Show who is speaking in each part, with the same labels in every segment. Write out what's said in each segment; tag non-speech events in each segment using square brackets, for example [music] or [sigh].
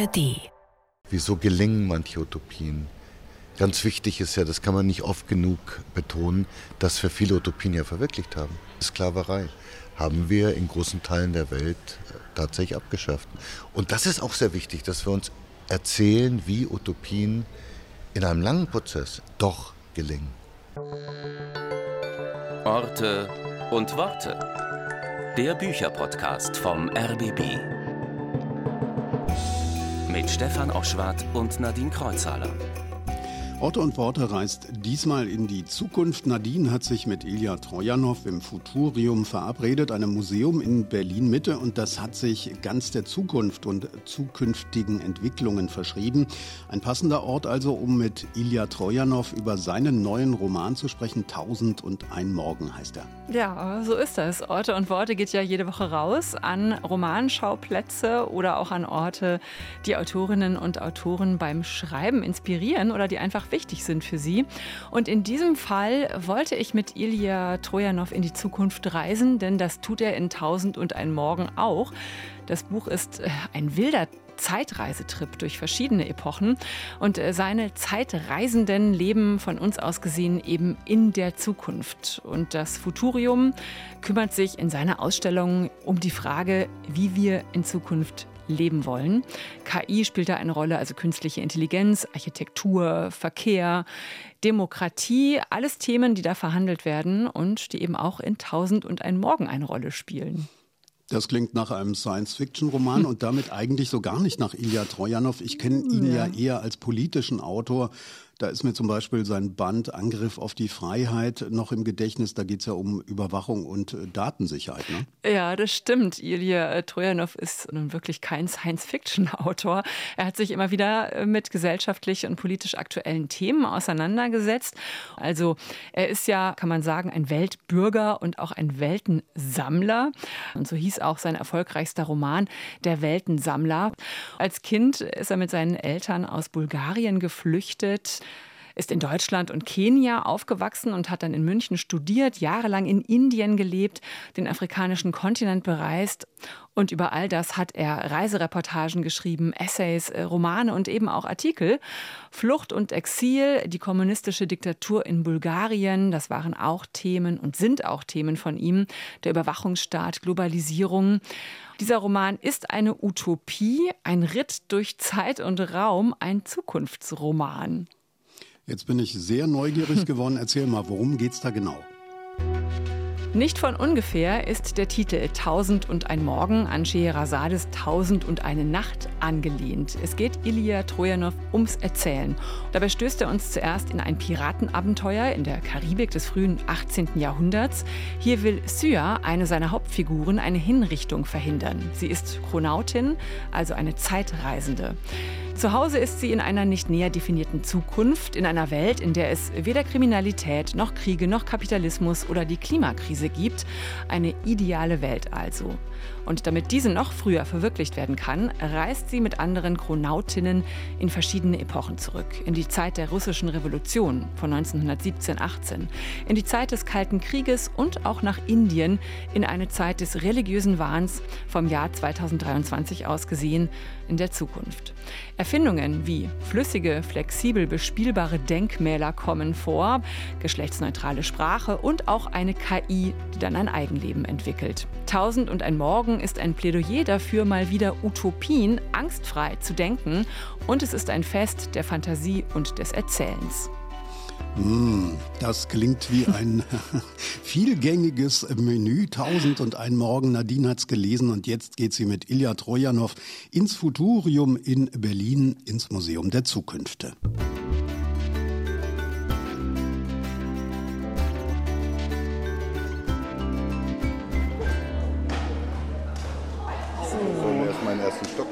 Speaker 1: ARD.
Speaker 2: Wieso gelingen manche Utopien? Ganz wichtig ist ja, das kann man nicht oft genug betonen, dass wir viele Utopien ja verwirklicht haben. Sklaverei haben wir in großen Teilen der Welt äh, tatsächlich abgeschafft. Und das ist auch sehr wichtig, dass wir uns erzählen, wie Utopien in einem langen Prozess doch gelingen.
Speaker 1: Orte und Worte. Der Bücherpodcast vom RBB. Mit Stefan Oschwart und Nadine Kreuzhaler.
Speaker 3: Orte und Worte reist diesmal in die Zukunft. Nadine hat sich mit Ilja Trojanow im Futurium verabredet, einem Museum in Berlin Mitte. Und das hat sich ganz der Zukunft und zukünftigen Entwicklungen verschrieben. Ein passender Ort also, um mit Ilja Trojanow über seinen neuen Roman zu sprechen. Tausend und ein Morgen heißt er.
Speaker 4: Ja, so ist das. Orte und Worte geht ja jede Woche raus an Romanschauplätze oder auch an Orte, die Autorinnen und Autoren beim Schreiben inspirieren oder die einfach wichtig sind für sie. Und in diesem Fall wollte ich mit Ilya Trojanow in die Zukunft reisen, denn das tut er in Tausend und ein Morgen auch. Das Buch ist äh, ein wilder Zeitreisetrip durch verschiedene Epochen und äh, seine Zeitreisenden leben von uns aus gesehen eben in der Zukunft. Und das Futurium kümmert sich in seiner Ausstellung um die Frage, wie wir in Zukunft leben wollen. KI spielt da eine Rolle, also künstliche Intelligenz, Architektur, Verkehr, Demokratie, alles Themen, die da verhandelt werden und die eben auch in Tausend und ein Morgen eine Rolle spielen.
Speaker 3: Das klingt nach einem Science-Fiction-Roman und damit eigentlich so gar nicht nach Ilya Trojanow. Ich kenne ihn ja. ja eher als politischen Autor. Da ist mir zum Beispiel sein Band Angriff auf die Freiheit noch im Gedächtnis. Da geht es ja um Überwachung und äh, Datensicherheit. Ne?
Speaker 4: Ja, das stimmt. Ilya äh, Trojanow ist nun wirklich kein Science-Fiction-Autor. Er hat sich immer wieder äh, mit gesellschaftlich und politisch aktuellen Themen auseinandergesetzt. Also er ist ja, kann man sagen, ein Weltbürger und auch ein Weltensammler. Und so hieß auch sein erfolgreichster Roman, Der Weltensammler. Als Kind ist er mit seinen Eltern aus Bulgarien geflüchtet ist in Deutschland und Kenia aufgewachsen und hat dann in München studiert, jahrelang in Indien gelebt, den afrikanischen Kontinent bereist. Und über all das hat er Reisereportagen geschrieben, Essays, äh, Romane und eben auch Artikel. Flucht und Exil, die kommunistische Diktatur in Bulgarien, das waren auch Themen und sind auch Themen von ihm. Der Überwachungsstaat, Globalisierung. Dieser Roman ist eine Utopie, ein Ritt durch Zeit und Raum, ein Zukunftsroman.
Speaker 3: Jetzt bin ich sehr neugierig [laughs] geworden. Erzähl mal, worum geht's da genau?
Speaker 4: Nicht von ungefähr ist der Titel Tausend und ein Morgen an Scheherazades Tausend und eine Nacht angelehnt. Es geht Ilya Trojanow ums Erzählen. Dabei stößt er uns zuerst in ein Piratenabenteuer in der Karibik des frühen 18. Jahrhunderts. Hier will Sya, eine seiner Hauptfiguren, eine Hinrichtung verhindern. Sie ist Chronautin, also eine Zeitreisende. Zu Hause ist sie in einer nicht näher definierten Zukunft, in einer Welt, in der es weder Kriminalität noch Kriege noch Kapitalismus oder die Klimakrise gibt. Eine ideale Welt also. Und damit diese noch früher verwirklicht werden kann, reist sie mit anderen Chronautinnen in verschiedene Epochen zurück. In die Zeit der russischen Revolution von 1917-18, in die Zeit des Kalten Krieges und auch nach Indien in eine Zeit des religiösen Wahns vom Jahr 2023 aus gesehen in der Zukunft. Erfindungen wie flüssige, flexibel bespielbare Denkmäler kommen vor, geschlechtsneutrale Sprache und auch eine KI, die dann ein Eigenleben entwickelt. Tausend und ein Morgen ist ein Plädoyer dafür, mal wieder Utopien angstfrei zu denken. Und es ist ein Fest der Fantasie und des Erzählens.
Speaker 3: Mm, das klingt wie ein [laughs] vielgängiges Menü. Tausend und ein Morgen. Nadine hat es gelesen und jetzt geht sie mit Ilya Trojanow ins Futurium in Berlin, ins Museum der Zukünfte.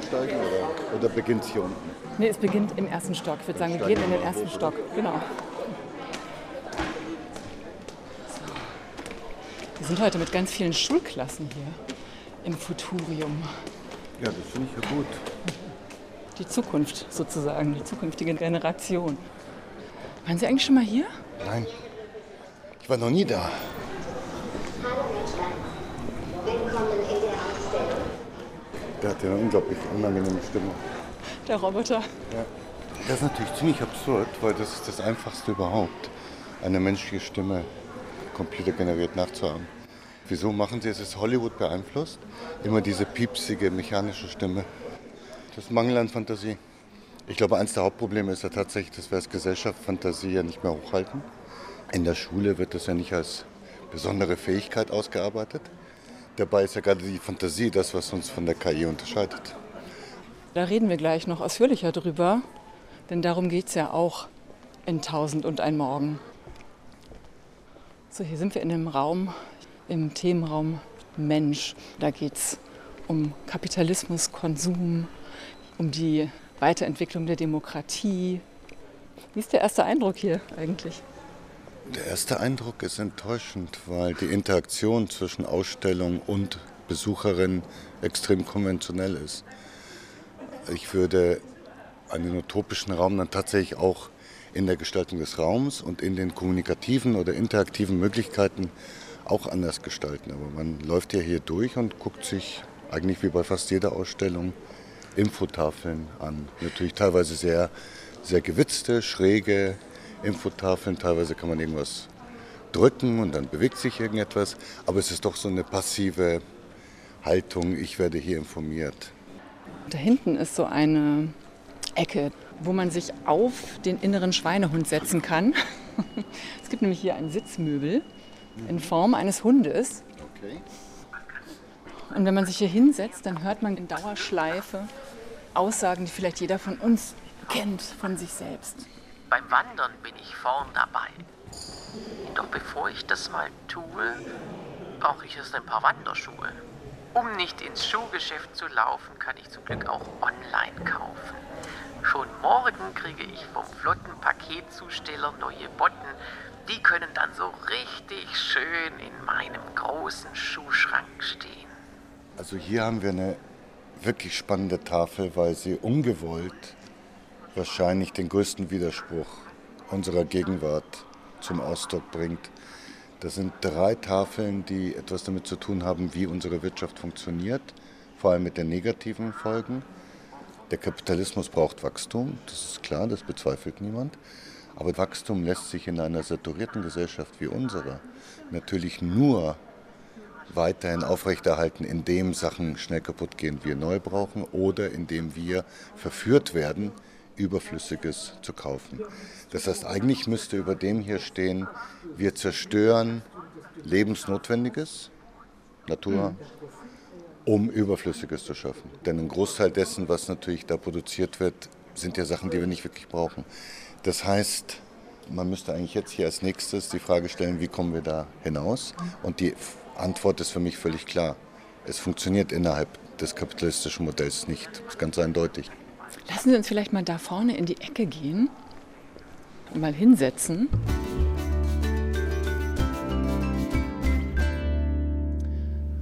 Speaker 2: Steigen oder, oder beginnt es hier unten?
Speaker 4: Nee, es beginnt im ersten Stock. Ich würde sagen, wir gehen in den ersten Stock. Genau. Wir sind heute mit ganz vielen Schulklassen hier im Futurium.
Speaker 2: Ja, das finde ich ja gut.
Speaker 4: Die Zukunft sozusagen, die zukünftige Generation. Waren Sie eigentlich schon mal hier?
Speaker 2: Nein, ich war noch nie da. Der hat ja eine unglaublich unangenehme Stimme.
Speaker 4: der Roboter.
Speaker 2: Ja. Das ist natürlich ziemlich absurd, weil das ist das Einfachste überhaupt, eine menschliche Stimme computergeneriert nachzuahmen. Wieso machen sie es? Ist Hollywood beeinflusst? Immer diese piepsige mechanische Stimme. Das Mangel an Fantasie. Ich glaube, eines der Hauptprobleme ist ja tatsächlich, dass wir als Gesellschaft Fantasie ja nicht mehr hochhalten. In der Schule wird das ja nicht als besondere Fähigkeit ausgearbeitet. Dabei ist ja gerade die Fantasie das, was uns von der KI unterscheidet.
Speaker 4: Da reden wir gleich noch ausführlicher drüber, denn darum geht es ja auch in Tausend und ein Morgen. So, hier sind wir in einem Raum, im Themenraum Mensch. Da geht es um Kapitalismus, Konsum, um die Weiterentwicklung der Demokratie. Wie ist der erste Eindruck hier eigentlich?
Speaker 2: Der erste Eindruck ist enttäuschend, weil die Interaktion zwischen Ausstellung und Besucherin extrem konventionell ist. Ich würde einen utopischen Raum dann tatsächlich auch in der Gestaltung des Raums und in den kommunikativen oder interaktiven Möglichkeiten auch anders gestalten. Aber man läuft ja hier durch und guckt sich eigentlich wie bei fast jeder Ausstellung Infotafeln an. Natürlich teilweise sehr, sehr gewitzte, schräge Infotafeln. Teilweise kann man irgendwas drücken und dann bewegt sich irgendetwas. Aber es ist doch so eine passive Haltung, ich werde hier informiert.
Speaker 4: Da hinten ist so eine Ecke, wo man sich auf den inneren Schweinehund setzen kann. [laughs] es gibt nämlich hier ein Sitzmöbel in Form eines Hundes. Okay. Und wenn man sich hier hinsetzt, dann hört man in Dauerschleife Aussagen, die vielleicht jeder von uns kennt von sich selbst.
Speaker 5: Beim Wandern bin ich vorn dabei. Doch bevor ich das mal tue, brauche ich erst ein paar Wanderschuhe. Um nicht ins Schuhgeschäft zu laufen, kann ich zum Glück auch online kaufen. Schon morgen kriege ich vom flotten Paketzusteller neue Botten. Die können dann so richtig schön in meinem großen Schuhschrank stehen.
Speaker 2: Also hier haben wir eine wirklich spannende Tafel, weil sie ungewollt wahrscheinlich den größten Widerspruch unserer Gegenwart zum Ausdruck bringt. Das sind drei Tafeln, die etwas damit zu tun haben, wie unsere Wirtschaft funktioniert, vor allem mit den negativen Folgen. Der Kapitalismus braucht Wachstum, das ist klar, das bezweifelt niemand. Aber Wachstum lässt sich in einer saturierten Gesellschaft wie unserer natürlich nur weiterhin aufrechterhalten, indem Sachen schnell kaputt gehen, wir neu brauchen oder indem wir verführt werden, Überflüssiges zu kaufen. Das heißt, eigentlich müsste über dem hier stehen, wir zerstören Lebensnotwendiges, Natur, um Überflüssiges zu schaffen. Denn ein Großteil dessen, was natürlich da produziert wird, sind ja Sachen, die wir nicht wirklich brauchen. Das heißt, man müsste eigentlich jetzt hier als nächstes die Frage stellen, wie kommen wir da hinaus? Und die Antwort ist für mich völlig klar. Es funktioniert innerhalb des kapitalistischen Modells nicht. Das ist ganz eindeutig.
Speaker 4: Lassen Sie uns vielleicht mal da vorne in die Ecke gehen und mal hinsetzen.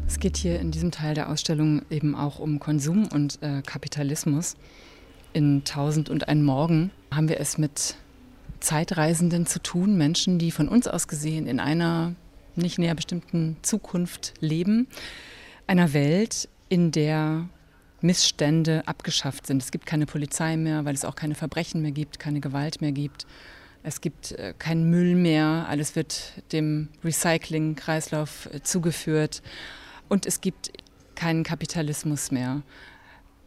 Speaker 4: Es geht hier in diesem Teil der Ausstellung eben auch um Konsum und äh, Kapitalismus. In Tausend und ein Morgen haben wir es mit Zeitreisenden zu tun, Menschen, die von uns aus gesehen in einer nicht näher bestimmten Zukunft leben, einer Welt, in der Missstände abgeschafft sind. Es gibt keine Polizei mehr, weil es auch keine Verbrechen mehr gibt, keine Gewalt mehr gibt. Es gibt äh, keinen Müll mehr, alles wird dem Recycling-Kreislauf äh, zugeführt und es gibt keinen Kapitalismus mehr.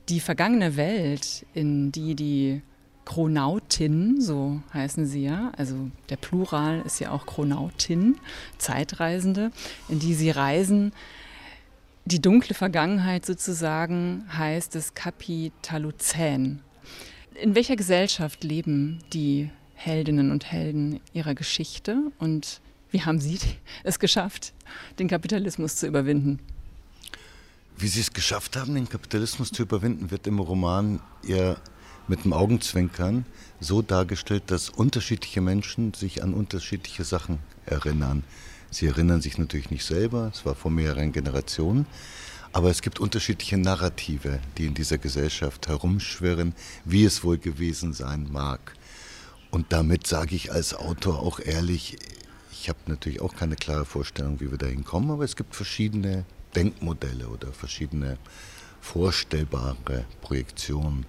Speaker 4: Die vergangene Welt, in die die Chronautin, so heißen sie ja, also der Plural ist ja auch Chronautin, Zeitreisende, in die sie reisen. Die dunkle Vergangenheit sozusagen heißt es Kapitalozän. In welcher Gesellschaft leben die Heldinnen und Helden ihrer Geschichte und wie haben Sie [laughs] es geschafft, den Kapitalismus zu überwinden?
Speaker 2: Wie Sie es geschafft haben, den Kapitalismus zu überwinden, wird im Roman eher mit dem Augenzwinkern so dargestellt, dass unterschiedliche Menschen sich an unterschiedliche Sachen erinnern. Sie erinnern sich natürlich nicht selber, es war vor mehreren Generationen, aber es gibt unterschiedliche Narrative, die in dieser Gesellschaft herumschwirren, wie es wohl gewesen sein mag. Und damit sage ich als Autor auch ehrlich, ich habe natürlich auch keine klare Vorstellung, wie wir dahin kommen, aber es gibt verschiedene Denkmodelle oder verschiedene vorstellbare Projektionen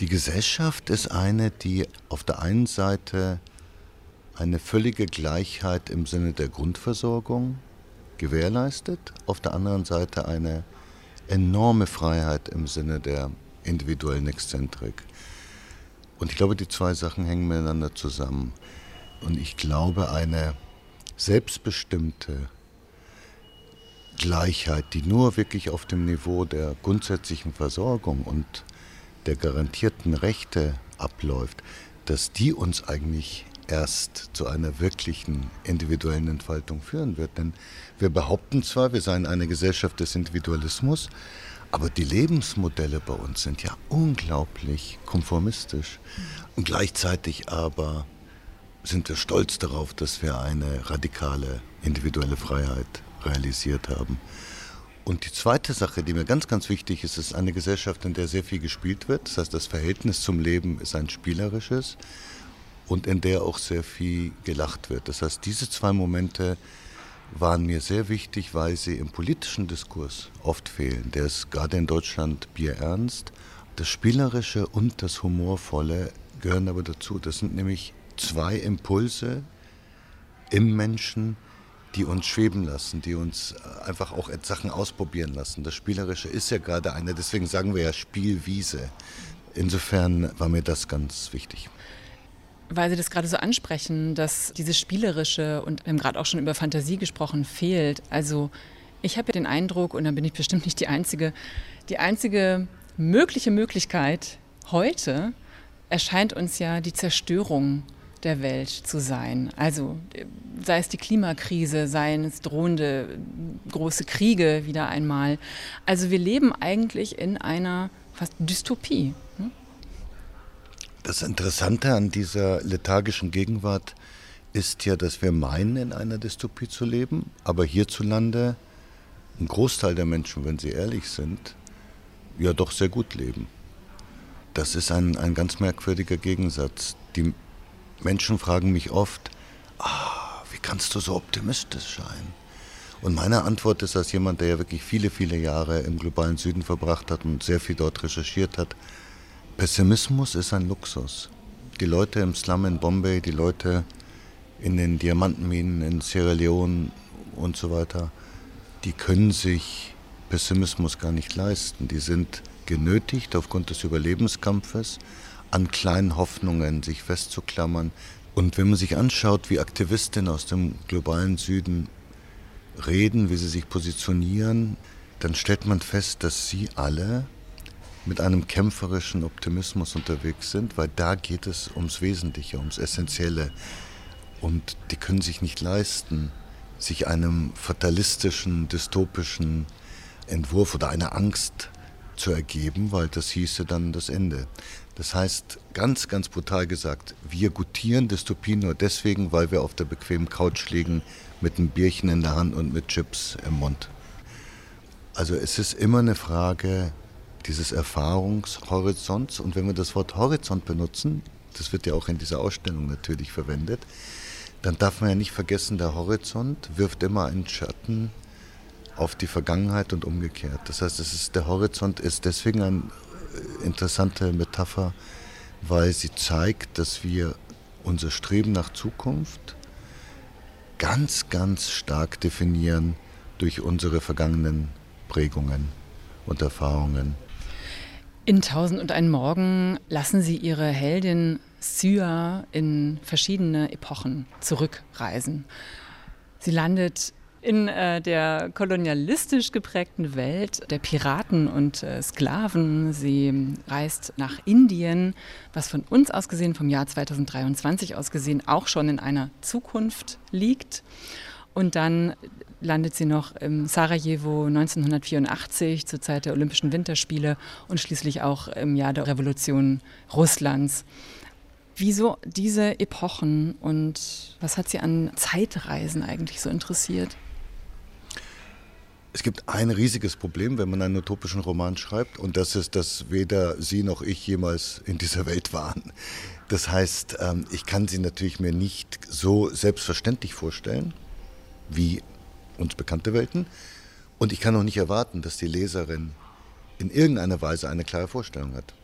Speaker 2: Die Gesellschaft ist eine, die auf der einen Seite eine völlige Gleichheit im Sinne der Grundversorgung gewährleistet, auf der anderen Seite eine enorme Freiheit im Sinne der individuellen Exzentrik. Und ich glaube, die zwei Sachen hängen miteinander zusammen. Und ich glaube, eine selbstbestimmte Gleichheit, die nur wirklich auf dem Niveau der grundsätzlichen Versorgung und der garantierten Rechte abläuft, dass die uns eigentlich erst zu einer wirklichen individuellen Entfaltung führen wird. Denn wir behaupten zwar, wir seien eine Gesellschaft des Individualismus, aber die Lebensmodelle bei uns sind ja unglaublich konformistisch. Und gleichzeitig aber sind wir stolz darauf, dass wir eine radikale individuelle Freiheit realisiert haben. Und die zweite Sache, die mir ganz, ganz wichtig ist, ist eine Gesellschaft, in der sehr viel gespielt wird. Das heißt, das Verhältnis zum Leben ist ein spielerisches und in der auch sehr viel gelacht wird. Das heißt, diese zwei Momente waren mir sehr wichtig, weil sie im politischen Diskurs oft fehlen. Der ist gerade in Deutschland bierernst. Das Spielerische und das Humorvolle gehören aber dazu. Das sind nämlich zwei Impulse im Menschen, die uns schweben lassen, die uns einfach auch Sachen ausprobieren lassen. Das Spielerische ist ja gerade eine, deswegen sagen wir ja Spielwiese. Insofern war mir das ganz wichtig.
Speaker 4: Weil Sie das gerade so ansprechen, dass dieses Spielerische und wir haben gerade auch schon über Fantasie gesprochen, fehlt. Also ich habe ja den Eindruck, und da bin ich bestimmt nicht die Einzige, die einzige mögliche Möglichkeit heute erscheint uns ja die Zerstörung der Welt zu sein. Also sei es die Klimakrise, seien es drohende große Kriege wieder einmal. Also wir leben eigentlich in einer fast Dystopie. Hm?
Speaker 2: Das Interessante an dieser lethargischen Gegenwart ist ja, dass wir meinen, in einer Dystopie zu leben, aber hierzulande ein Großteil der Menschen, wenn sie ehrlich sind, ja doch sehr gut leben. Das ist ein, ein ganz merkwürdiger Gegensatz. Die Menschen fragen mich oft, ah, wie kannst du so optimistisch sein? Und meine Antwort ist als jemand, der ja wirklich viele, viele Jahre im globalen Süden verbracht hat und sehr viel dort recherchiert hat, Pessimismus ist ein Luxus. Die Leute im Slum in Bombay, die Leute in den Diamantenminen in Sierra Leone und so weiter, die können sich Pessimismus gar nicht leisten. Die sind genötigt aufgrund des Überlebenskampfes, an kleinen Hoffnungen sich festzuklammern. Und wenn man sich anschaut, wie Aktivistinnen aus dem globalen Süden reden, wie sie sich positionieren, dann stellt man fest, dass sie alle mit einem kämpferischen Optimismus unterwegs sind, weil da geht es ums Wesentliche, ums Essentielle. Und die können sich nicht leisten, sich einem fatalistischen, dystopischen Entwurf oder einer Angst zu ergeben, weil das hieße dann das Ende. Das heißt, ganz, ganz brutal gesagt, wir gutieren Dystopie nur deswegen, weil wir auf der bequemen Couch liegen mit einem Bierchen in der Hand und mit Chips im Mund. Also es ist immer eine Frage dieses Erfahrungshorizonts und wenn wir das Wort Horizont benutzen, das wird ja auch in dieser Ausstellung natürlich verwendet, dann darf man ja nicht vergessen, der Horizont wirft immer einen Schatten auf die Vergangenheit und umgekehrt. Das heißt, ist, der Horizont ist deswegen eine interessante Metapher, weil sie zeigt, dass wir unser Streben nach Zukunft ganz, ganz stark definieren durch unsere vergangenen Prägungen und Erfahrungen.
Speaker 4: In Tausend und einen Morgen lassen Sie Ihre Heldin Sya in verschiedene Epochen zurückreisen. Sie landet in äh, der kolonialistisch geprägten Welt der Piraten und äh, Sklaven. Sie reist nach Indien, was von uns aus gesehen, vom Jahr 2023 aus gesehen, auch schon in einer Zukunft liegt. Und dann landet sie noch im Sarajevo 1984 zur Zeit der Olympischen Winterspiele und schließlich auch im Jahr der Revolution Russlands. Wieso diese Epochen und was hat Sie an Zeitreisen eigentlich so interessiert?
Speaker 2: Es gibt ein riesiges Problem, wenn man einen utopischen Roman schreibt, und das ist, dass weder Sie noch ich jemals in dieser Welt waren. Das heißt, ähm, ich kann sie natürlich mir nicht so selbstverständlich vorstellen, wie uns bekannte Welten. Und ich kann auch nicht erwarten, dass die Leserin in irgendeiner Weise eine klare Vorstellung hat.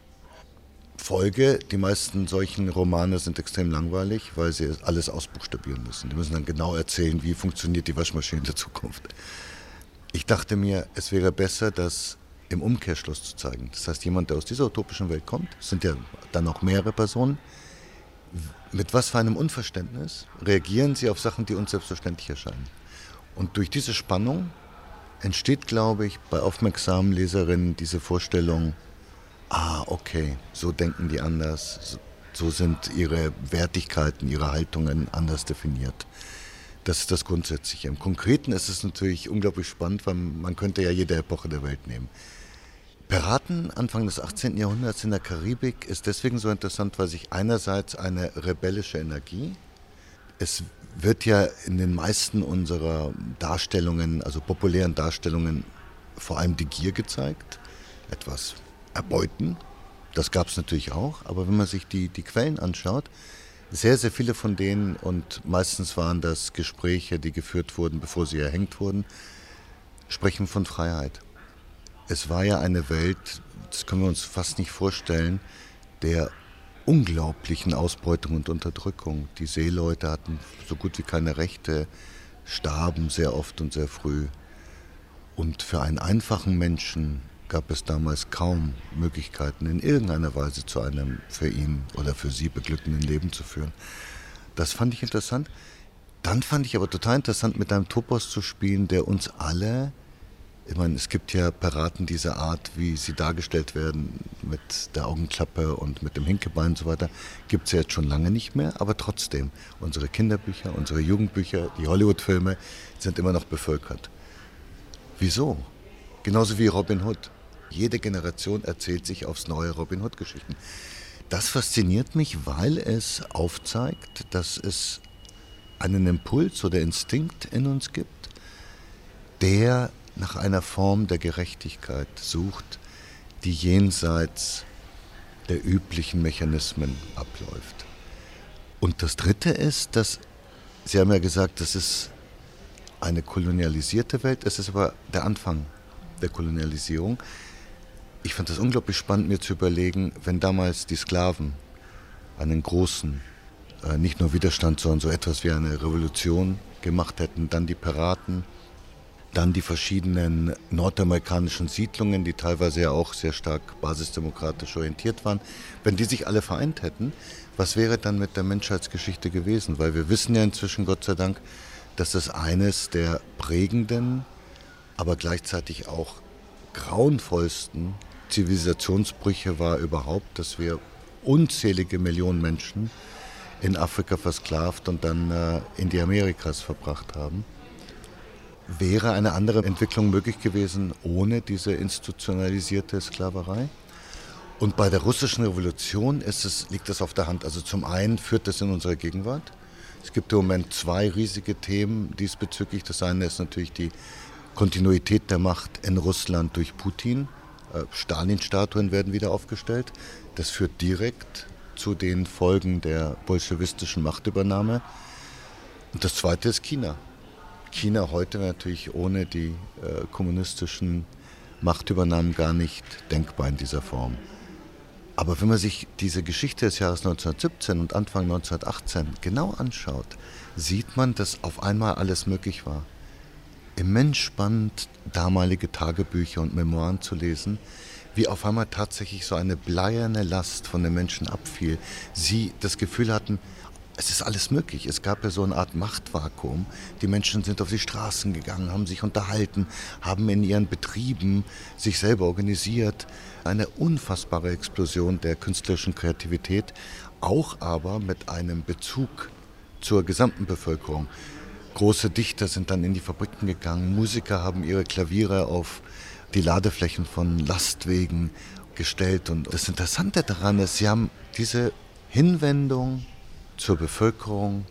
Speaker 2: Folge, die meisten solchen Romane sind extrem langweilig, weil sie alles ausbuchstabieren müssen. Die müssen dann genau erzählen, wie funktioniert die Waschmaschine in der Zukunft. Ich dachte mir, es wäre besser, das im Umkehrschluss zu zeigen. Das heißt, jemand, der aus dieser utopischen Welt kommt, sind ja dann noch mehrere Personen, mit was für einem Unverständnis reagieren sie auf Sachen, die uns selbstverständlich erscheinen. Und durch diese Spannung entsteht, glaube ich, bei aufmerksamen Leserinnen diese Vorstellung, ah, okay, so denken die anders, so sind ihre Wertigkeiten, ihre Haltungen anders definiert. Das ist das Grundsätzliche. Im Konkreten ist es natürlich unglaublich spannend, weil man könnte ja jede Epoche der Welt nehmen. Piraten Anfang des 18. Jahrhunderts in der Karibik ist deswegen so interessant, weil sich einerseits eine rebellische Energie, es wird ja in den meisten unserer Darstellungen, also populären Darstellungen, vor allem die Gier gezeigt, etwas erbeuten. Das gab es natürlich auch, aber wenn man sich die, die Quellen anschaut, sehr, sehr viele von denen, und meistens waren das Gespräche, die geführt wurden, bevor sie erhängt wurden, sprechen von Freiheit. Es war ja eine Welt, das können wir uns fast nicht vorstellen, der unglaublichen Ausbeutung und Unterdrückung. Die Seeleute hatten so gut wie keine Rechte, starben sehr oft und sehr früh. Und für einen einfachen Menschen gab es damals kaum Möglichkeiten, in irgendeiner Weise zu einem für ihn oder für sie beglückenden Leben zu führen. Das fand ich interessant. Dann fand ich aber total interessant, mit einem Topos zu spielen, der uns alle ich meine, es gibt ja Piraten dieser Art, wie sie dargestellt werden, mit der Augenklappe und mit dem Hinkebein und so weiter, gibt es ja jetzt schon lange nicht mehr, aber trotzdem, unsere Kinderbücher, unsere Jugendbücher, die Hollywood-Filme sind immer noch bevölkert. Wieso? Genauso wie Robin Hood. Jede Generation erzählt sich aufs neue Robin Hood-Geschichten. Das fasziniert mich, weil es aufzeigt, dass es einen Impuls oder Instinkt in uns gibt, der nach einer Form der Gerechtigkeit sucht, die jenseits der üblichen Mechanismen abläuft. Und das Dritte ist, dass Sie haben ja gesagt, das ist eine kolonialisierte Welt, es ist aber der Anfang der Kolonialisierung. Ich fand das unglaublich spannend, mir zu überlegen, wenn damals die Sklaven einen großen, äh, nicht nur Widerstand, sondern so etwas wie eine Revolution gemacht hätten, dann die Piraten, dann die verschiedenen nordamerikanischen Siedlungen, die teilweise ja auch sehr stark basisdemokratisch orientiert waren. Wenn die sich alle vereint hätten, was wäre dann mit der Menschheitsgeschichte gewesen? Weil wir wissen ja inzwischen, Gott sei Dank, dass das eines der prägenden, aber gleichzeitig auch grauenvollsten Zivilisationsbrüche war überhaupt, dass wir unzählige Millionen Menschen in Afrika versklavt und dann äh, in die Amerikas verbracht haben. Wäre eine andere Entwicklung möglich gewesen ohne diese institutionalisierte Sklaverei? Und bei der russischen Revolution es, liegt das auf der Hand. Also zum einen führt das in unsere Gegenwart. Es gibt im Moment zwei riesige Themen diesbezüglich. Das eine ist natürlich die Kontinuität der Macht in Russland durch Putin. Äh, Stalin-Statuen werden wieder aufgestellt. Das führt direkt zu den Folgen der bolschewistischen Machtübernahme. Und das zweite ist China. China heute natürlich ohne die äh, kommunistischen Machtübernahmen gar nicht denkbar in dieser Form. Aber wenn man sich diese Geschichte des Jahres 1917 und Anfang 1918 genau anschaut, sieht man, dass auf einmal alles möglich war. Immens spannend, damalige Tagebücher und Memoiren zu lesen, wie auf einmal tatsächlich so eine bleierne Last von den Menschen abfiel. Sie das Gefühl hatten, es ist alles möglich. Es gab ja so eine Art Machtvakuum. Die Menschen sind auf die Straßen gegangen, haben sich unterhalten, haben in ihren Betrieben sich selber organisiert. Eine unfassbare Explosion der künstlerischen Kreativität, auch aber mit einem Bezug zur gesamten Bevölkerung. Große Dichter sind dann in die Fabriken gegangen, Musiker haben ihre Klaviere auf die Ladeflächen von Lastwegen gestellt. Und das Interessante daran ist, sie haben diese Hinwendung zur Bevölkerung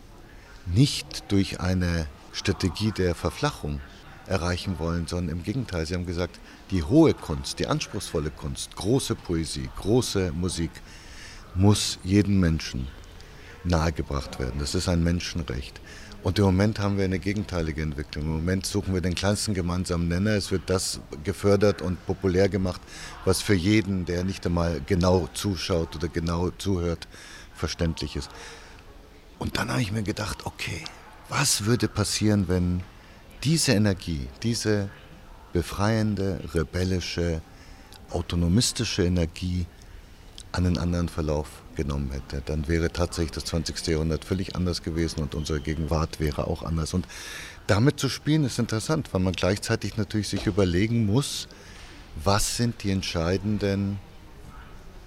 Speaker 2: nicht durch eine Strategie der Verflachung erreichen wollen, sondern im Gegenteil. Sie haben gesagt, die hohe Kunst, die anspruchsvolle Kunst, große Poesie, große Musik muss jeden Menschen nahegebracht werden. Das ist ein Menschenrecht. Und im Moment haben wir eine gegenteilige Entwicklung. Im Moment suchen wir den kleinsten gemeinsamen Nenner. Es wird das gefördert und populär gemacht, was für jeden, der nicht einmal genau zuschaut oder genau zuhört, verständlich ist. Und dann habe ich mir gedacht, okay, was würde passieren, wenn diese Energie, diese befreiende, rebellische, autonomistische Energie einen anderen Verlauf genommen hätte, dann wäre tatsächlich das 20. Jahrhundert völlig anders gewesen und unsere Gegenwart wäre auch anders. Und damit zu spielen ist interessant, weil man gleichzeitig natürlich sich überlegen muss, was sind die entscheidenden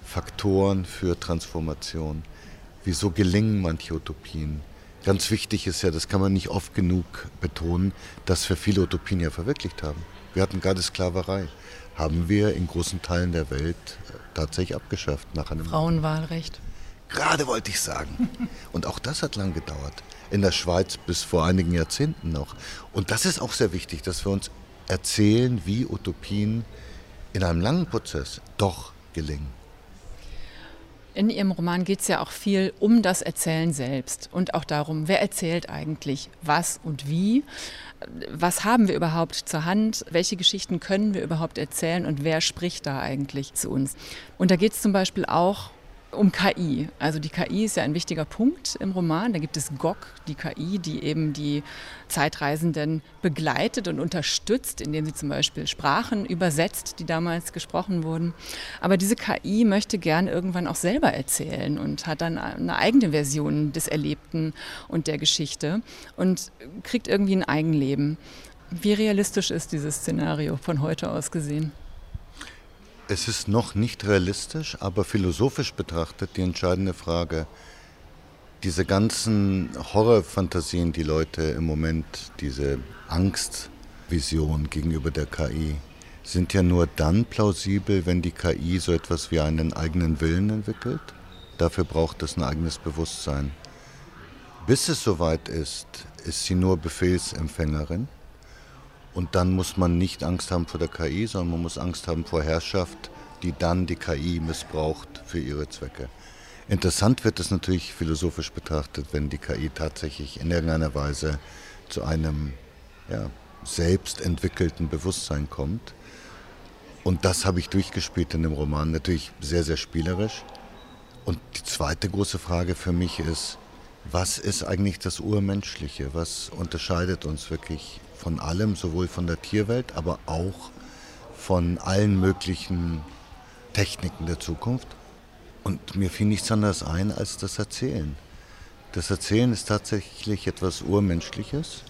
Speaker 2: Faktoren für Transformation? Wieso gelingen manche Utopien? Ganz wichtig ist ja, das kann man nicht oft genug betonen, dass wir viele Utopien ja verwirklicht haben. Wir hatten gerade Sklaverei haben wir in großen Teilen der Welt äh, tatsächlich abgeschafft. Nach einem
Speaker 4: Frauenwahlrecht.
Speaker 2: Gerade wollte ich sagen. Und auch das hat lang gedauert. In der Schweiz bis vor einigen Jahrzehnten noch. Und das ist auch sehr wichtig, dass wir uns erzählen, wie Utopien in einem langen Prozess doch gelingen.
Speaker 4: In Ihrem Roman geht es ja auch viel um das Erzählen selbst und auch darum, wer erzählt eigentlich was und wie. Was haben wir überhaupt zur Hand? Welche Geschichten können wir überhaupt erzählen und wer spricht da eigentlich zu uns? Und da geht es zum Beispiel auch um KI. Also die KI ist ja ein wichtiger Punkt im Roman. Da gibt es GOG, die KI, die eben die Zeitreisenden begleitet und unterstützt, indem sie zum Beispiel Sprachen übersetzt, die damals gesprochen wurden. Aber diese KI möchte gern irgendwann auch selber erzählen und hat dann eine eigene Version des Erlebten und der Geschichte und kriegt irgendwie ein Eigenleben. Wie realistisch ist dieses Szenario von heute aus gesehen?
Speaker 2: Es ist noch nicht realistisch, aber philosophisch betrachtet die entscheidende Frage, diese ganzen Horrorfantasien, die Leute im Moment, diese Angstvision gegenüber der KI, sind ja nur dann plausibel, wenn die KI so etwas wie einen eigenen Willen entwickelt. Dafür braucht es ein eigenes Bewusstsein. Bis es soweit ist, ist sie nur Befehlsempfängerin. Und dann muss man nicht Angst haben vor der KI, sondern man muss Angst haben vor Herrschaft, die dann die KI missbraucht für ihre Zwecke. Interessant wird es natürlich philosophisch betrachtet, wenn die KI tatsächlich in irgendeiner Weise zu einem ja, selbst entwickelten Bewusstsein kommt. Und das habe ich durchgespielt in dem Roman, natürlich sehr, sehr spielerisch. Und die zweite große Frage für mich ist, was ist eigentlich das Urmenschliche? Was unterscheidet uns wirklich von allem, sowohl von der Tierwelt, aber auch von allen möglichen Techniken der Zukunft. Und mir fiel nichts anderes ein als das Erzählen. Das Erzählen ist tatsächlich etwas Urmenschliches.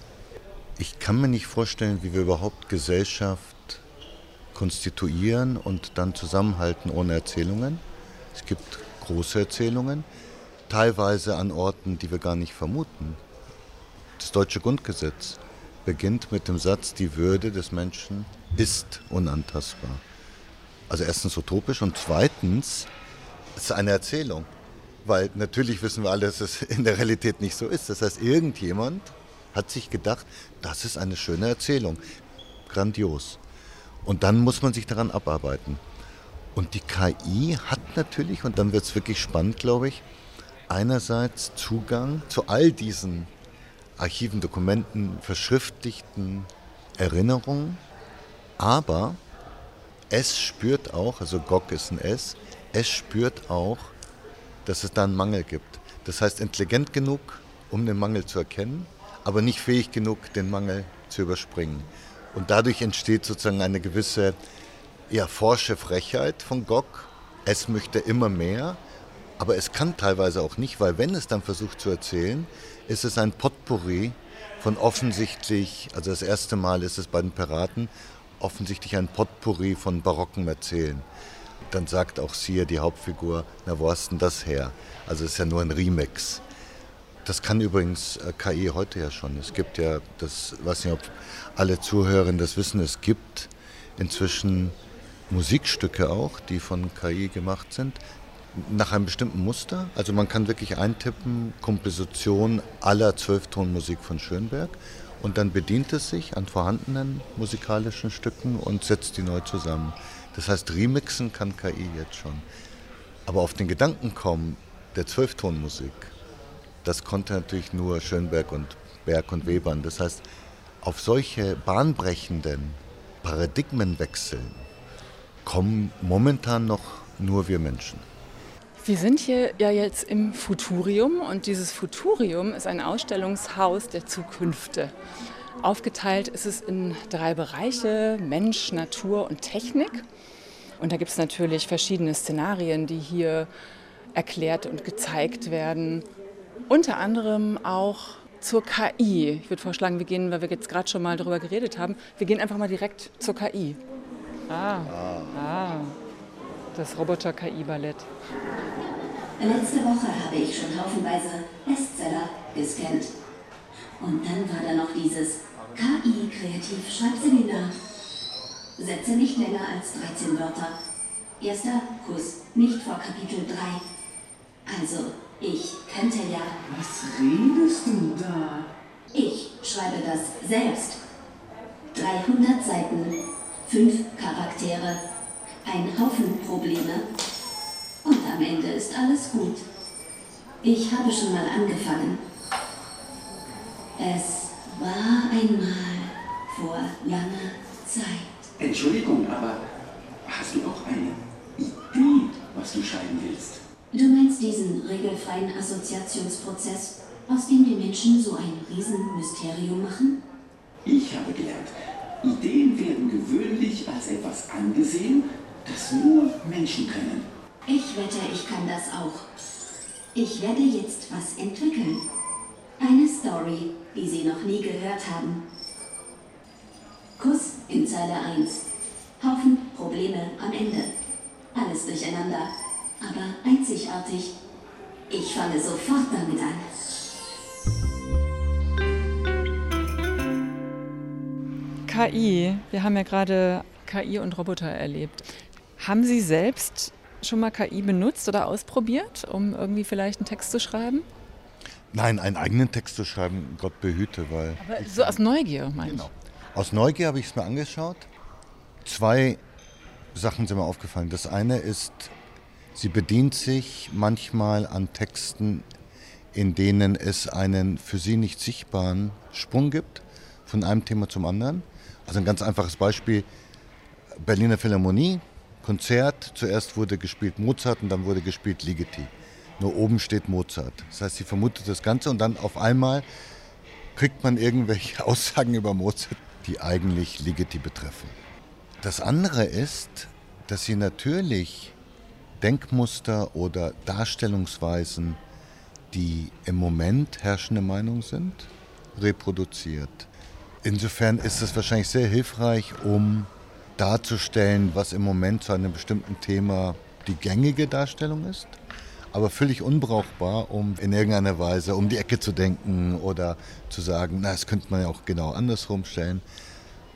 Speaker 2: Ich kann mir nicht vorstellen, wie wir überhaupt Gesellschaft konstituieren und dann zusammenhalten ohne Erzählungen. Es gibt große Erzählungen, teilweise an Orten, die wir gar nicht vermuten. Das deutsche Grundgesetz beginnt mit dem Satz, die Würde des Menschen ist unantastbar. Also erstens utopisch und zweitens ist es eine Erzählung. Weil natürlich wissen wir alle, dass es in der Realität nicht so ist. Das heißt, irgendjemand hat sich gedacht, das ist eine schöne Erzählung. Grandios. Und dann muss man sich daran abarbeiten. Und die KI hat natürlich, und dann wird es wirklich spannend, glaube ich, einerseits Zugang zu all diesen Archiven, Dokumenten, verschriftlichten Erinnerungen, aber es spürt auch, also GOG ist ein S, es spürt auch, dass es da einen Mangel gibt. Das heißt, intelligent genug, um den Mangel zu erkennen, aber nicht fähig genug, den Mangel zu überspringen. Und dadurch entsteht sozusagen eine gewisse ja, forsche Frechheit von GOG. Es möchte immer mehr, aber es kann teilweise auch nicht, weil wenn es dann versucht zu erzählen, ist es ein Potpourri von offensichtlich, also das erste Mal ist es bei den Piraten, offensichtlich ein Potpourri von barocken Erzählen. Dann sagt auch Sia, die Hauptfigur, na wo hast denn das her? Also es ist ja nur ein Remix. Das kann übrigens äh, KI heute ja schon. Es gibt ja, das weiß nicht, ob alle Zuhörerinnen das wissen, es gibt inzwischen Musikstücke auch, die von KI gemacht sind, nach einem bestimmten Muster. Also man kann wirklich eintippen, Komposition aller Zwölftonmusik von Schönberg und dann bedient es sich an vorhandenen musikalischen Stücken und setzt die neu zusammen. Das heißt, remixen kann KI jetzt schon. Aber auf den Gedanken kommen der Zwölftonmusik, Das konnte natürlich nur Schönberg und Berg und Webern. Das heißt, auf solche bahnbrechenden Paradigmenwechsel kommen momentan noch nur wir Menschen.
Speaker 4: Wir sind hier ja jetzt im Futurium und dieses Futurium ist ein Ausstellungshaus der Zukünfte. Aufgeteilt ist es in drei Bereiche, Mensch, Natur und Technik. Und da gibt es natürlich verschiedene Szenarien, die hier erklärt und gezeigt werden. Unter anderem auch zur KI. Ich würde vorschlagen, wir gehen, weil wir jetzt gerade schon mal darüber geredet haben, wir gehen einfach mal direkt zur KI. Ah, ah. Das Roboter-KI-Ballett.
Speaker 6: Letzte Woche habe ich schon haufenweise Bestseller gescannt. Und dann war da noch dieses KI-Kreativ-Schreibseminar. Sätze nicht länger als 13 Wörter. Erster Kuss, nicht vor Kapitel 3. Also, ich könnte ja.
Speaker 7: Was redest du da?
Speaker 6: Ich schreibe das selbst. 300 Seiten, 5 Charaktere, ein Haufen Probleme. Und am Ende ist alles gut. Ich habe schon mal angefangen. Es war einmal vor langer Zeit.
Speaker 7: Entschuldigung, aber hast du auch eine Idee, was du schreiben willst?
Speaker 6: Du meinst diesen regelfreien Assoziationsprozess, aus dem die Menschen so ein Riesenmysterium machen?
Speaker 7: Ich habe gelernt, Ideen werden gewöhnlich als etwas angesehen, das nur Menschen können.
Speaker 6: Ich wette, ich kann das auch. Ich werde jetzt was entwickeln. Eine Story, die Sie noch nie gehört haben. Kuss in Zeile 1. Haufen Probleme am Ende. Alles durcheinander, aber einzigartig. Ich fange sofort damit an.
Speaker 4: KI. Wir haben ja gerade KI und Roboter erlebt. Haben Sie selbst schon mal KI benutzt oder ausprobiert, um irgendwie vielleicht einen Text zu schreiben?
Speaker 2: Nein, einen eigenen Text zu schreiben, Gott behüte, weil.
Speaker 4: Aber so aus Neugier, meine
Speaker 2: genau. Aus Neugier habe ich es mir angeschaut. Zwei Sachen sind mir aufgefallen. Das eine ist, sie bedient sich manchmal an Texten, in denen es einen für sie nicht sichtbaren Sprung gibt, von einem Thema zum anderen. Also ein ganz einfaches Beispiel, Berliner Philharmonie, Konzert, zuerst wurde gespielt Mozart und dann wurde gespielt Ligeti. Nur oben steht Mozart. Das heißt, sie vermutet das Ganze und dann auf einmal kriegt man irgendwelche [laughs] Aussagen über Mozart, die eigentlich Ligeti betreffen. Das andere ist, dass sie natürlich Denkmuster oder Darstellungsweisen, die im Moment herrschende Meinung sind, reproduziert. Insofern ist es wahrscheinlich sehr hilfreich, um darzustellen, was im Moment zu einem bestimmten Thema die gängige Darstellung ist, aber völlig unbrauchbar, um in irgendeiner Weise um die Ecke zu denken oder zu sagen, na, das könnte man ja auch genau andersrum stellen.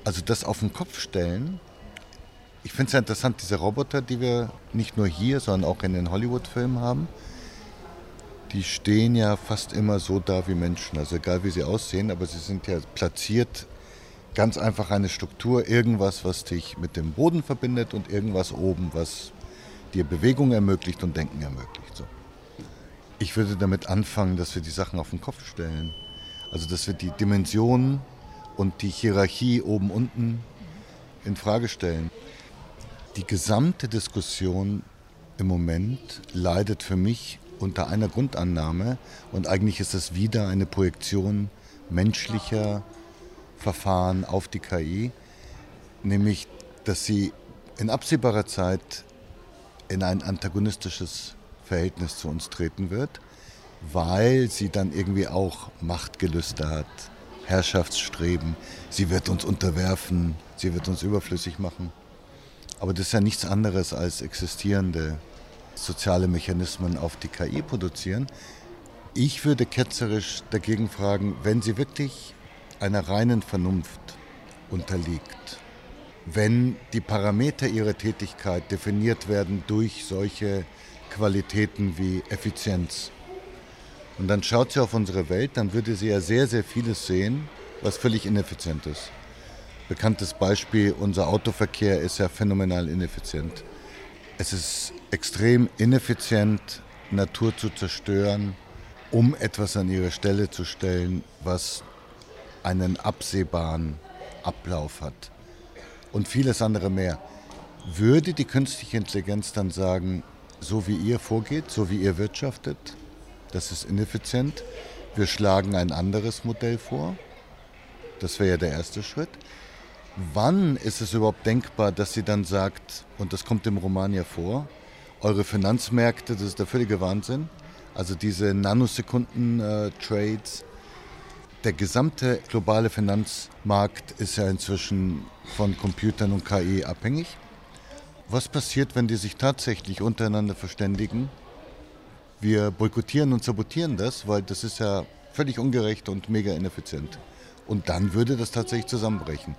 Speaker 2: Also das auf den Kopf stellen. Ich finde es ja interessant, diese Roboter, die wir nicht nur hier, sondern auch in den Hollywood-Filmen haben, die stehen ja fast immer so da wie Menschen. Also egal wie sie aussehen, aber sie sind ja platziert ganz einfach eine Struktur, irgendwas, was dich mit dem Boden verbindet und irgendwas oben, was dir Bewegung ermöglicht und Denken ermöglicht. So. Ich würde damit anfangen, dass wir die Sachen auf den Kopf stellen. Also dass wir die Dimensionen und die Hierarchie oben unten in Frage stellen. Die gesamte Diskussion im Moment leidet für mich unter einer Grundannahme und eigentlich ist es wieder eine Projektion menschlicher Verfahren auf die KI, nämlich dass sie in absehbarer Zeit in ein antagonistisches Verhältnis zu uns treten wird, weil sie dann irgendwie auch Machtgelüste hat, Herrschaftsstreben. Sie wird uns unterwerfen, sie wird uns überflüssig machen. Aber das ist ja nichts anderes als existierende soziale Mechanismen auf die KI produzieren. Ich würde ketzerisch dagegen fragen, wenn sie wirklich einer reinen Vernunft unterliegt. Wenn die Parameter ihrer Tätigkeit definiert werden durch solche Qualitäten wie Effizienz. Und dann schaut sie auf unsere Welt, dann würde sie ja sehr, sehr vieles sehen, was völlig ineffizient ist. Bekanntes Beispiel, unser Autoverkehr ist ja phänomenal ineffizient. Es ist extrem ineffizient, Natur zu zerstören, um etwas an ihre Stelle zu stellen, was einen absehbaren Ablauf hat. Und vieles andere mehr. Würde die künstliche Intelligenz dann sagen, so wie ihr vorgeht, so wie ihr wirtschaftet, das ist ineffizient, wir schlagen ein anderes Modell vor? Das wäre ja der erste Schritt. Wann ist es überhaupt denkbar, dass sie dann sagt, und das kommt im Roman ja vor, eure Finanzmärkte, das ist der völlige Wahnsinn, also diese Nanosekunden-Trades, der gesamte globale Finanzmarkt ist ja inzwischen von Computern und KI abhängig. Was passiert, wenn die sich tatsächlich untereinander verständigen? Wir boykottieren und sabotieren das, weil das ist ja völlig ungerecht und mega ineffizient. Und dann würde das tatsächlich zusammenbrechen.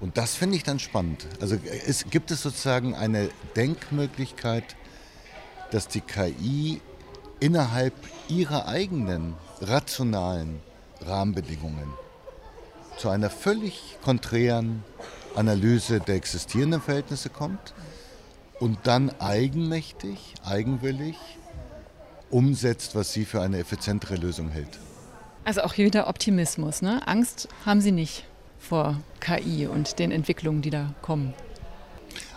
Speaker 2: Und das finde ich dann spannend. Also es, gibt es sozusagen eine Denkmöglichkeit, dass die KI innerhalb ihrer eigenen rationalen Rahmenbedingungen zu einer völlig konträren Analyse der existierenden Verhältnisse kommt und dann eigenmächtig, eigenwillig umsetzt, was sie für eine effizientere Lösung hält.
Speaker 4: Also auch hier wieder Optimismus. Ne? Angst haben Sie nicht vor KI und den Entwicklungen, die da kommen.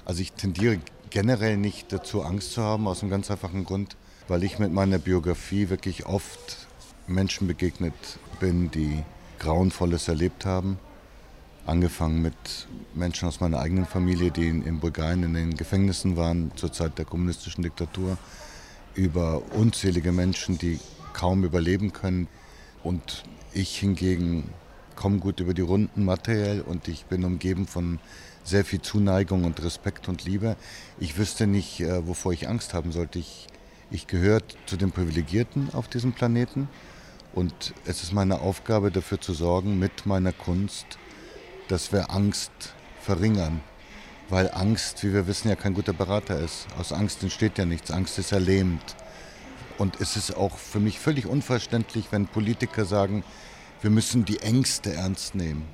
Speaker 2: Also ich tendiere generell nicht dazu, Angst zu haben, aus einem ganz einfachen Grund, weil ich mit meiner Biografie wirklich oft Menschen begegnet bin, die Grauenvolles erlebt haben. Angefangen mit Menschen aus meiner eigenen Familie, die in, Bulgarien in den Gefängnissen waren zur Zeit der kommunistischen Diktatur, über unzählige Menschen, die kaum überleben können. Und ich hingegen komme gut über die Runden materiell und ich bin umgeben von sehr viel Zuneigung und Respekt und Liebe. Ich wüsste nicht, äh, wovor ich Angst haben sollte. Ich, ich gehöre zu den Privilegierten auf diesem Planeten und es ist meine Aufgabe dafür zu sorgen, mit meiner Kunst, dass wir Angst verringern. Weil Angst, wie wir wissen, ja kein guter Berater ist. Aus Angst entsteht ja nichts. Angst ist lähmend. Und es ist auch für mich völlig unverständlich, wenn Politiker sagen, wir müssen die Ängste ernst nehmen.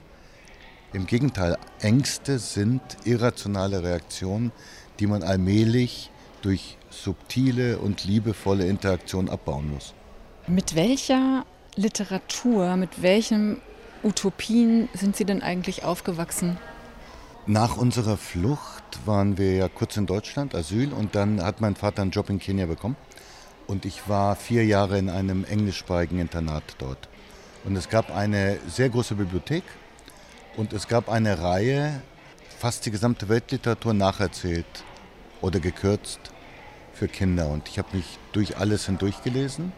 Speaker 2: Im Gegenteil, Ängste sind irrationale Reaktionen, die man allmählich durch subtile und liebevolle Interaktion abbauen muss.
Speaker 4: Mit welcher Literatur, mit welchen Utopien sind Sie denn eigentlich aufgewachsen?
Speaker 2: Nach unserer Flucht waren wir ja kurz in Deutschland, Asyl, und dann hat mein Vater einen Job in Kenia bekommen. Und ich war vier Jahre in einem englischsprachigen Internat dort. Und es gab eine sehr große Bibliothek und es gab eine Reihe, fast die gesamte Weltliteratur nacherzählt oder gekürzt für Kinder. Und ich habe mich durch alles hindurch gelesen.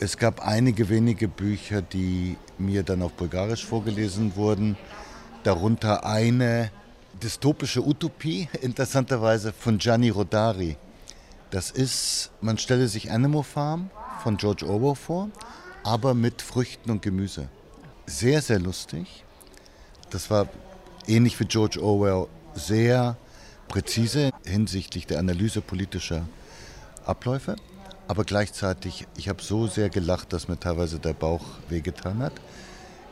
Speaker 2: Es gab einige wenige Bücher, die mir dann auf Bulgarisch vorgelesen wurden. Darunter eine dystopische Utopie, [laughs] interessanterweise von Gianni Rodari. Das ist, man stelle sich Animal Farm von George Orwell vor aber mit Früchten und Gemüse. Sehr, sehr lustig. Das war ähnlich wie George Orwell sehr präzise hinsichtlich der Analyse politischer Abläufe. Aber gleichzeitig, ich habe so sehr gelacht, dass mir teilweise der Bauch wehgetan hat.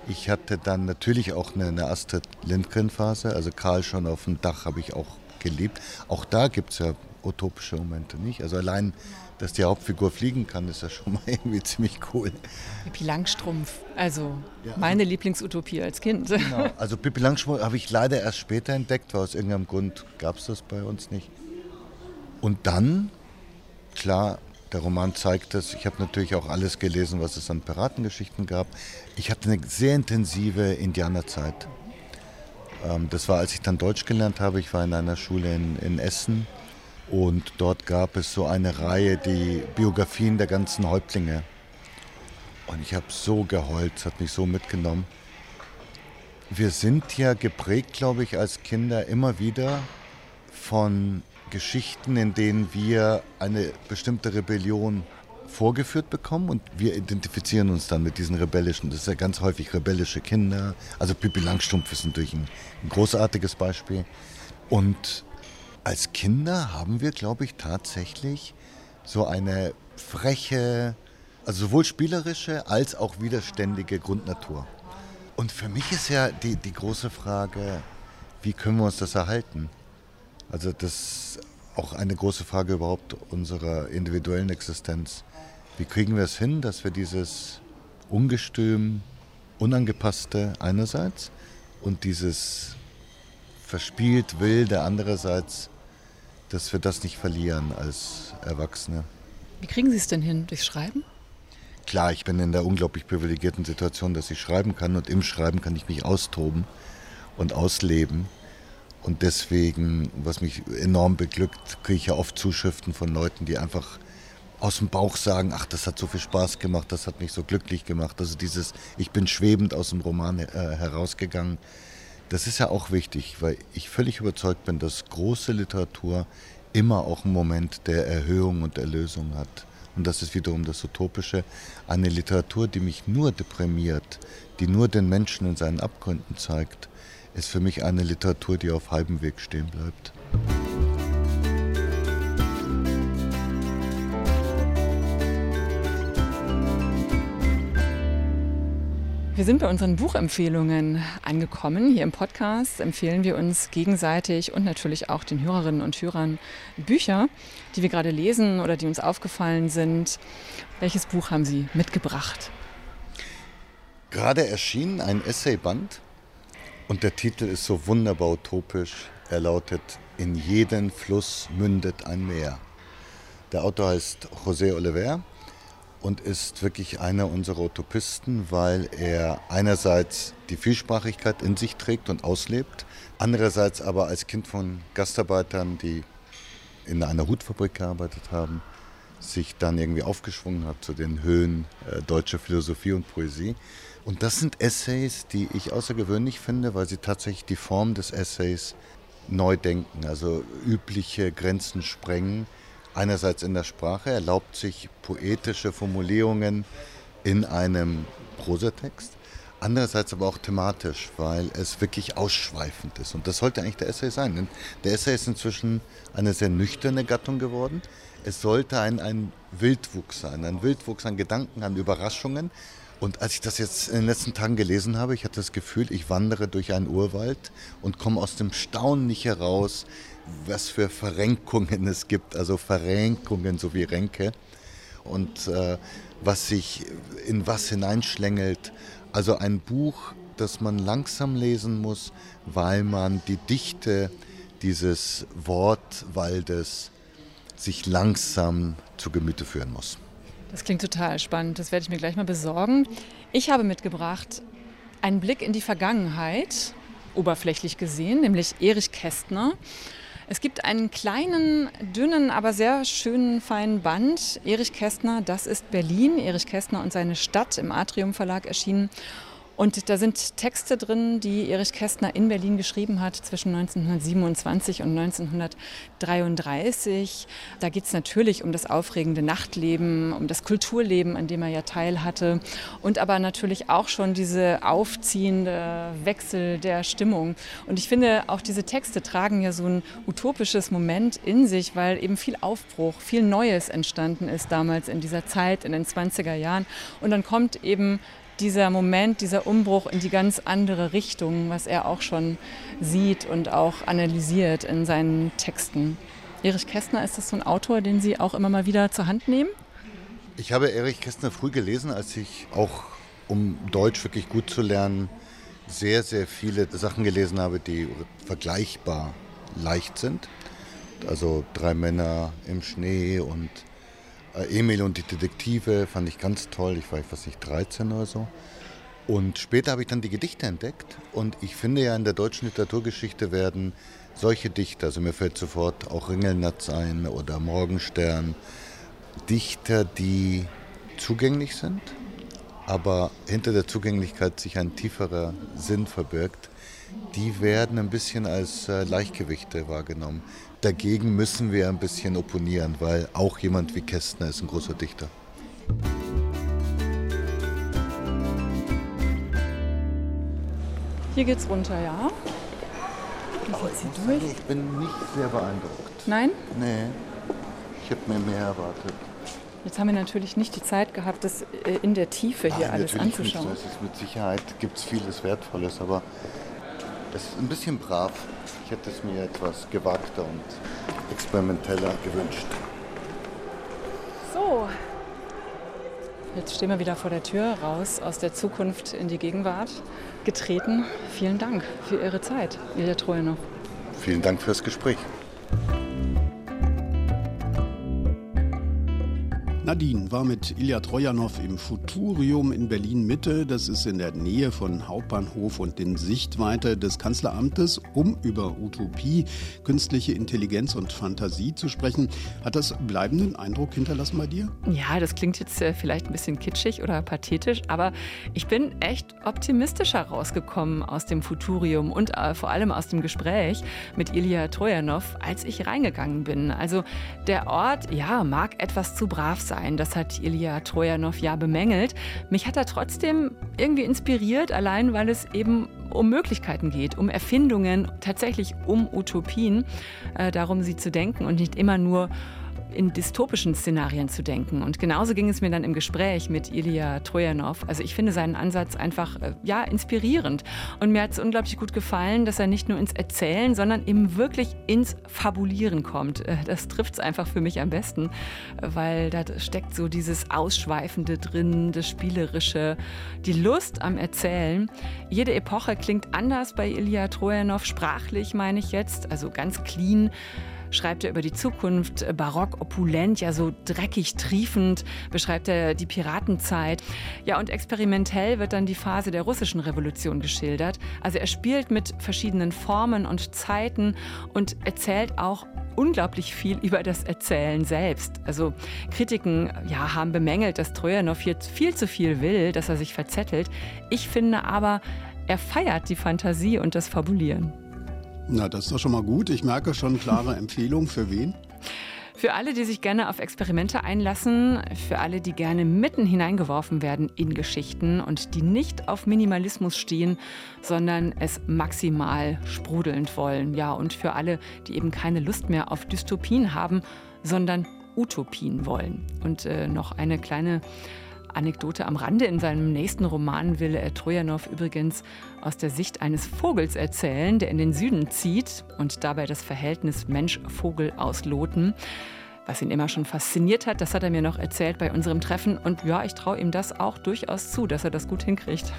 Speaker 2: Ich hatte dann natürlich auch eine, eine Astrid Lindgren-Phase. Also Karl schon auf dem Dach habe ich auch geliebt. Auch da gibt es ja utopische Momente, nicht? Also allein dass die Hauptfigur fliegen kann, ist ja schon mal [laughs] irgendwie ziemlich cool.
Speaker 4: Pippi Langstrumpf, also ja. meine Lieblingsutopie als Kind.
Speaker 2: Genau. Also Pippi Langstrumpf habe ich leider erst später entdeckt, weil aus irgendeinem Grund gab es das bei uns nicht. Und dann, klar, der Roman zeigt es, ich habe natürlich auch alles gelesen, was es an Piratengeschichten gab. Ich hatte eine sehr intensive Indianerzeit. Ähm, das war, als ich dann Deutsch gelernt habe. Ich war in einer Schule in, in Essen und dort gab es so eine Reihe, die Biografien der ganzen Häuptlinge. Und ich habe so geheult, es hat mich so mitgenommen. Wir sind ja geprägt, glaube ich, als Kinder immer wieder von Geschichten, in denen wir eine bestimmte Rebellion vorgeführt bekommen und wir identifizieren uns dann mit diesen rebellischen, das ist ja ganz häufig rebellische Kinder. Also Pippi Langstrumpf ist natürlich ein, ein großartiges Beispiel. Und als Kinder haben wir, glaube ich, tatsächlich so eine freche, also sowohl spielerische als auch widerständige Grundnatur. Und für mich ist ja die, die große Frage, wie können wir uns das erhalten? Also das ist auch eine große Frage überhaupt unserer individuellen Existenz. Wie kriegen wir es hin, dass wir dieses ungestüm, unangepasste einerseits und dieses verspielt wilde andererseits, dass wir das nicht verlieren als Erwachsene.
Speaker 4: Wie kriegen Sie es denn hin? Durch Schreiben?
Speaker 2: Klar, ich bin in der unglaublich privilegierten Situation, dass ich schreiben kann und im Schreiben kann ich mich austoben und ausleben. Und deswegen, was mich enorm beglückt, kriege ich ja oft Zuschriften von Leuten, die einfach aus dem Bauch sagen, ach, das hat so viel Spaß gemacht, das hat mich so glücklich gemacht. Also dieses, ich bin schwebend aus dem Roman äh, herausgegangen. Das ist ja auch wichtig, weil ich völlig überzeugt bin, dass große Literatur immer auch einen Moment der Erhöhung und Erlösung hat. Und das ist wiederum das Utopische. Eine Literatur, die mich nur deprimiert, die nur den Menschen in seinen Abgründen zeigt, ist für mich eine Literatur, die auf halbem Weg stehen bleibt.
Speaker 4: Wir sind bei unseren Buchempfehlungen angekommen. Hier im Podcast empfehlen wir uns gegenseitig und natürlich auch den Hörerinnen und Hörern Bücher, die wir gerade lesen oder die uns aufgefallen sind. Welches Buch haben Sie mitgebracht?
Speaker 2: Gerade erschienen ein Essayband und der Titel ist so wunderbar utopisch. Er lautet In jeden Fluss mündet ein Meer. Der Autor heißt José Oliver und ist wirklich einer unserer Utopisten, weil er einerseits die Vielsprachigkeit in sich trägt und auslebt, andererseits aber als Kind von Gastarbeitern, die in einer Hutfabrik gearbeitet haben, sich dann irgendwie aufgeschwungen hat zu den Höhen äh, deutscher Philosophie und Poesie. Und das sind Essays, die ich außergewöhnlich finde, weil sie tatsächlich die Form des Essays neu denken, also übliche Grenzen sprengen einerseits in der Sprache, erlaubt sich poetische Formulierungen in einem Prosatext, andererseits aber auch thematisch, weil es wirklich ausschweifend ist. Und das sollte eigentlich der Essay sein. Denn der Essay ist inzwischen eine sehr nüchterne Gattung geworden. Es sollte ein, ein Wildwuchs sein, ein Wildwuchs an Gedanken, an Überraschungen. Und als ich das jetzt in den letzten Tagen gelesen habe, ich hatte das Gefühl, ich wandere durch einen Urwald und komme aus dem Staunen nicht heraus, was für Verrenkungen es gibt, also Verrenkungen sowie Ränke und äh, was sich in was hineinschlängelt. Also ein Buch, das man langsam lesen muss, weil man die Dichte dieses Wortwaldes sich langsam zu Gemüte führen muss.
Speaker 4: Das klingt total spannend. Das werde ich mir gleich mal besorgen. Ich habe mitgebracht einen Blick in die Vergangenheit, oberflächlich gesehen, nämlich Erich Kästner. Es gibt einen kleinen, dünnen, aber sehr schönen, feinen Band. Erich Kästner, das ist Berlin. Erich Kästner und seine Stadt im Atrium Verlag erschienen. Und da sind Texte drin, die Erich Kästner in Berlin geschrieben hat zwischen 1927 und 1933. Da geht es natürlich um das aufregende Nachtleben, um das Kulturleben, an dem er ja teil hatte. Und aber natürlich auch schon diese aufziehende Wechsel der Stimmung. Und ich finde, auch diese Texte tragen ja so ein utopisches Moment in sich, weil eben viel Aufbruch, viel Neues entstanden ist damals in dieser Zeit, in den 20er Jahren. Und dann kommt eben dieser Moment, dieser Umbruch in die ganz andere Richtung, was er auch schon sieht und auch analysiert in seinen Texten. Erich Kästner, ist das so ein Autor, den Sie auch immer mal wieder zur Hand nehmen?
Speaker 2: Ich habe Erich Kästner früh gelesen, als ich auch, um Deutsch wirklich gut zu lernen, sehr, sehr viele Sachen gelesen habe, die vergleichbar leicht sind. Also Drei Männer im Schnee und Emil und die Detektive fand ich ganz toll. Ich war, ich weiß nicht, 13 oder so. Und später habe ich dann die Gedichte entdeckt. Und ich finde ja, in der deutschen Literaturgeschichte werden solche Dichter, also mir fällt sofort auch Ringelnatz ein oder Morgenstern, Dichter, die zugänglich sind, aber hinter der Zugänglichkeit sich ein tieferer Sinn verbirgt, die werden ein bisschen als äh, Leichtgewichte wahrgenommen. Dagegen müssen wir ein bisschen opponieren, weil auch jemand wie Kästner ist ein großer Dichter.
Speaker 4: Hier geht's runter, ja.
Speaker 2: Aber ich, durch? ich bin nicht sehr beeindruckt.
Speaker 4: Nein?
Speaker 2: Nee. Ich habe mir mehr erwartet.
Speaker 4: Jetzt haben wir natürlich nicht die Zeit gehabt, das äh, in der Tiefe hier Nein, alles anzuschauen.
Speaker 2: Nicht. Es ist mit Sicherheit gibt es vieles Wertvolles, aber es ist ein bisschen brav. Ich hätte es mir etwas gewagter und experimenteller gewünscht.
Speaker 4: So, Jetzt stehen wir wieder vor der Tür, raus aus der Zukunft in die Gegenwart getreten. Vielen Dank für Ihre Zeit, Ilja Trojanow.
Speaker 2: Vielen Dank fürs Gespräch.
Speaker 3: Nadine war mit Ilya Trojanow im Futurium in Berlin-Mitte. Das ist in der Nähe von Hauptbahnhof und in Sichtweite des Kanzleramtes, um über Utopie, künstliche Intelligenz und Fantasie zu sprechen. Hat das bleibenden Eindruck hinterlassen bei dir?
Speaker 4: Ja, das klingt jetzt äh, vielleicht ein bisschen kitschig oder pathetisch, aber ich bin echt optimistischer rausgekommen aus dem Futurium und äh, vor allem aus dem Gespräch mit Ilya Trojanow, als ich reingegangen bin. Also der Ort, ja, mag etwas zu brav sein sein. Das hat Ilya Trojanow ja bemängelt. Mich hat er trotzdem irgendwie inspiriert, allein weil es eben um Möglichkeiten geht, um Erfindungen, tatsächlich um Utopien, äh, darum sie zu denken und nicht immer nur in dystopischen Szenarien zu denken. Und genauso ging es mir dann im Gespräch mit Ilya Trojanow. Also ich finde seinen Ansatz einfach äh, ja inspirierend. Und mir hat es unglaublich gut gefallen, dass er nicht nur ins Erzählen, sondern eben wirklich ins Fabulieren kommt. Äh, das trifft es einfach für mich am besten, weil da steckt so dieses Ausschweifende drin, das Spielerische, die Lust am Erzählen. Jede Epoche klingt anders bei Ilya Trojanow, sprachlich meine ich jetzt, also ganz clean schreibt er über die Zukunft, äh, barock, opulent, ja so dreckig, triefend, beschreibt er die Piratenzeit. Ja, und experimentell wird dann die Phase der russischen Revolution geschildert. Also er spielt mit verschiedenen Formen und Zeiten und erzählt auch unglaublich viel [laughs] über das Erzählen selbst. Also Kritiken ja, haben bemängelt, dass Trojanow jetzt viel zu viel will, dass er sich verzettelt. Ich finde aber, er feiert die Fantasie und das Fabulieren.
Speaker 3: Na, das ist doch schon mal gut. Ich merke schon klare Empfehlung. Für wen?
Speaker 4: Für alle, die sich gerne auf Experimente einlassen, für alle, die gerne mitten hineingeworfen werden in Geschichten und die nicht auf Minimalismus stehen, sondern es maximal sprudelnd wollen. Ja, und für alle, die eben keine Lust mehr auf Dystopien haben, sondern Utopien wollen. Und äh, noch eine kleine Anekdote am Rande. In seinem nächsten Roman will Trojanow übrigens aus der Sicht eines Vogels erzählen, der in den Süden zieht und dabei das Verhältnis Mensch-Vogel ausloten. Was ihn immer schon fasziniert hat, das hat er mir noch erzählt bei unserem Treffen. Und ja, ich traue ihm das auch durchaus zu, dass er das gut hinkriegt.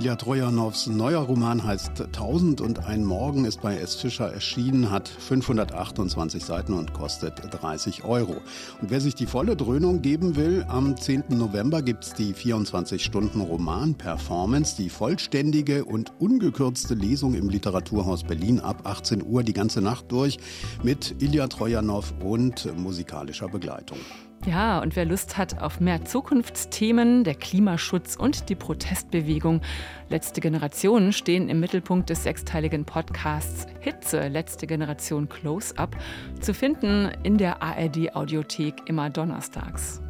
Speaker 3: Ilya Trojanows neuer Roman heißt Tausend und ein Morgen, ist bei S. Fischer erschienen, hat 528 Seiten und kostet 30 Euro. Und wer sich die volle Dröhnung geben will, am 10. November gibt es die 24-Stunden-Roman-Performance, die vollständige und ungekürzte Lesung im Literaturhaus Berlin ab 18 Uhr die ganze Nacht durch mit Ilya Trojanow und musikalischer Begleitung.
Speaker 4: Ja, und wer Lust hat auf mehr Zukunftsthemen, der Klimaschutz und die Protestbewegung. Letzte Generation stehen im Mittelpunkt des sechsteiligen Podcasts Hitze. Letzte Generation Close-Up, zu finden in der ARD Audiothek immer donnerstags.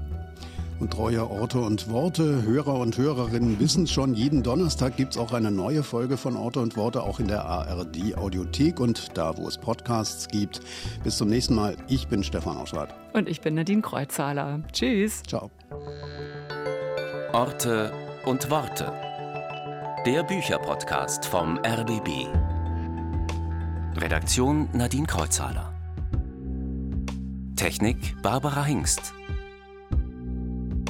Speaker 3: Und treue Orte und Worte, Hörer und Hörerinnen wissen schon, jeden Donnerstag gibt es auch eine neue Folge von Orte und Worte, auch in der ARD Audiothek und da, wo es Podcasts gibt. Bis zum nächsten Mal. Ich bin Stefan Auschwart.
Speaker 4: Und ich bin Nadine Kreuzzahler. Tschüss.
Speaker 3: Ciao.
Speaker 1: Orte und Worte. Der Bücherpodcast vom RBB. Redaktion Nadine Kreuzzahler. Technik Barbara Hingst.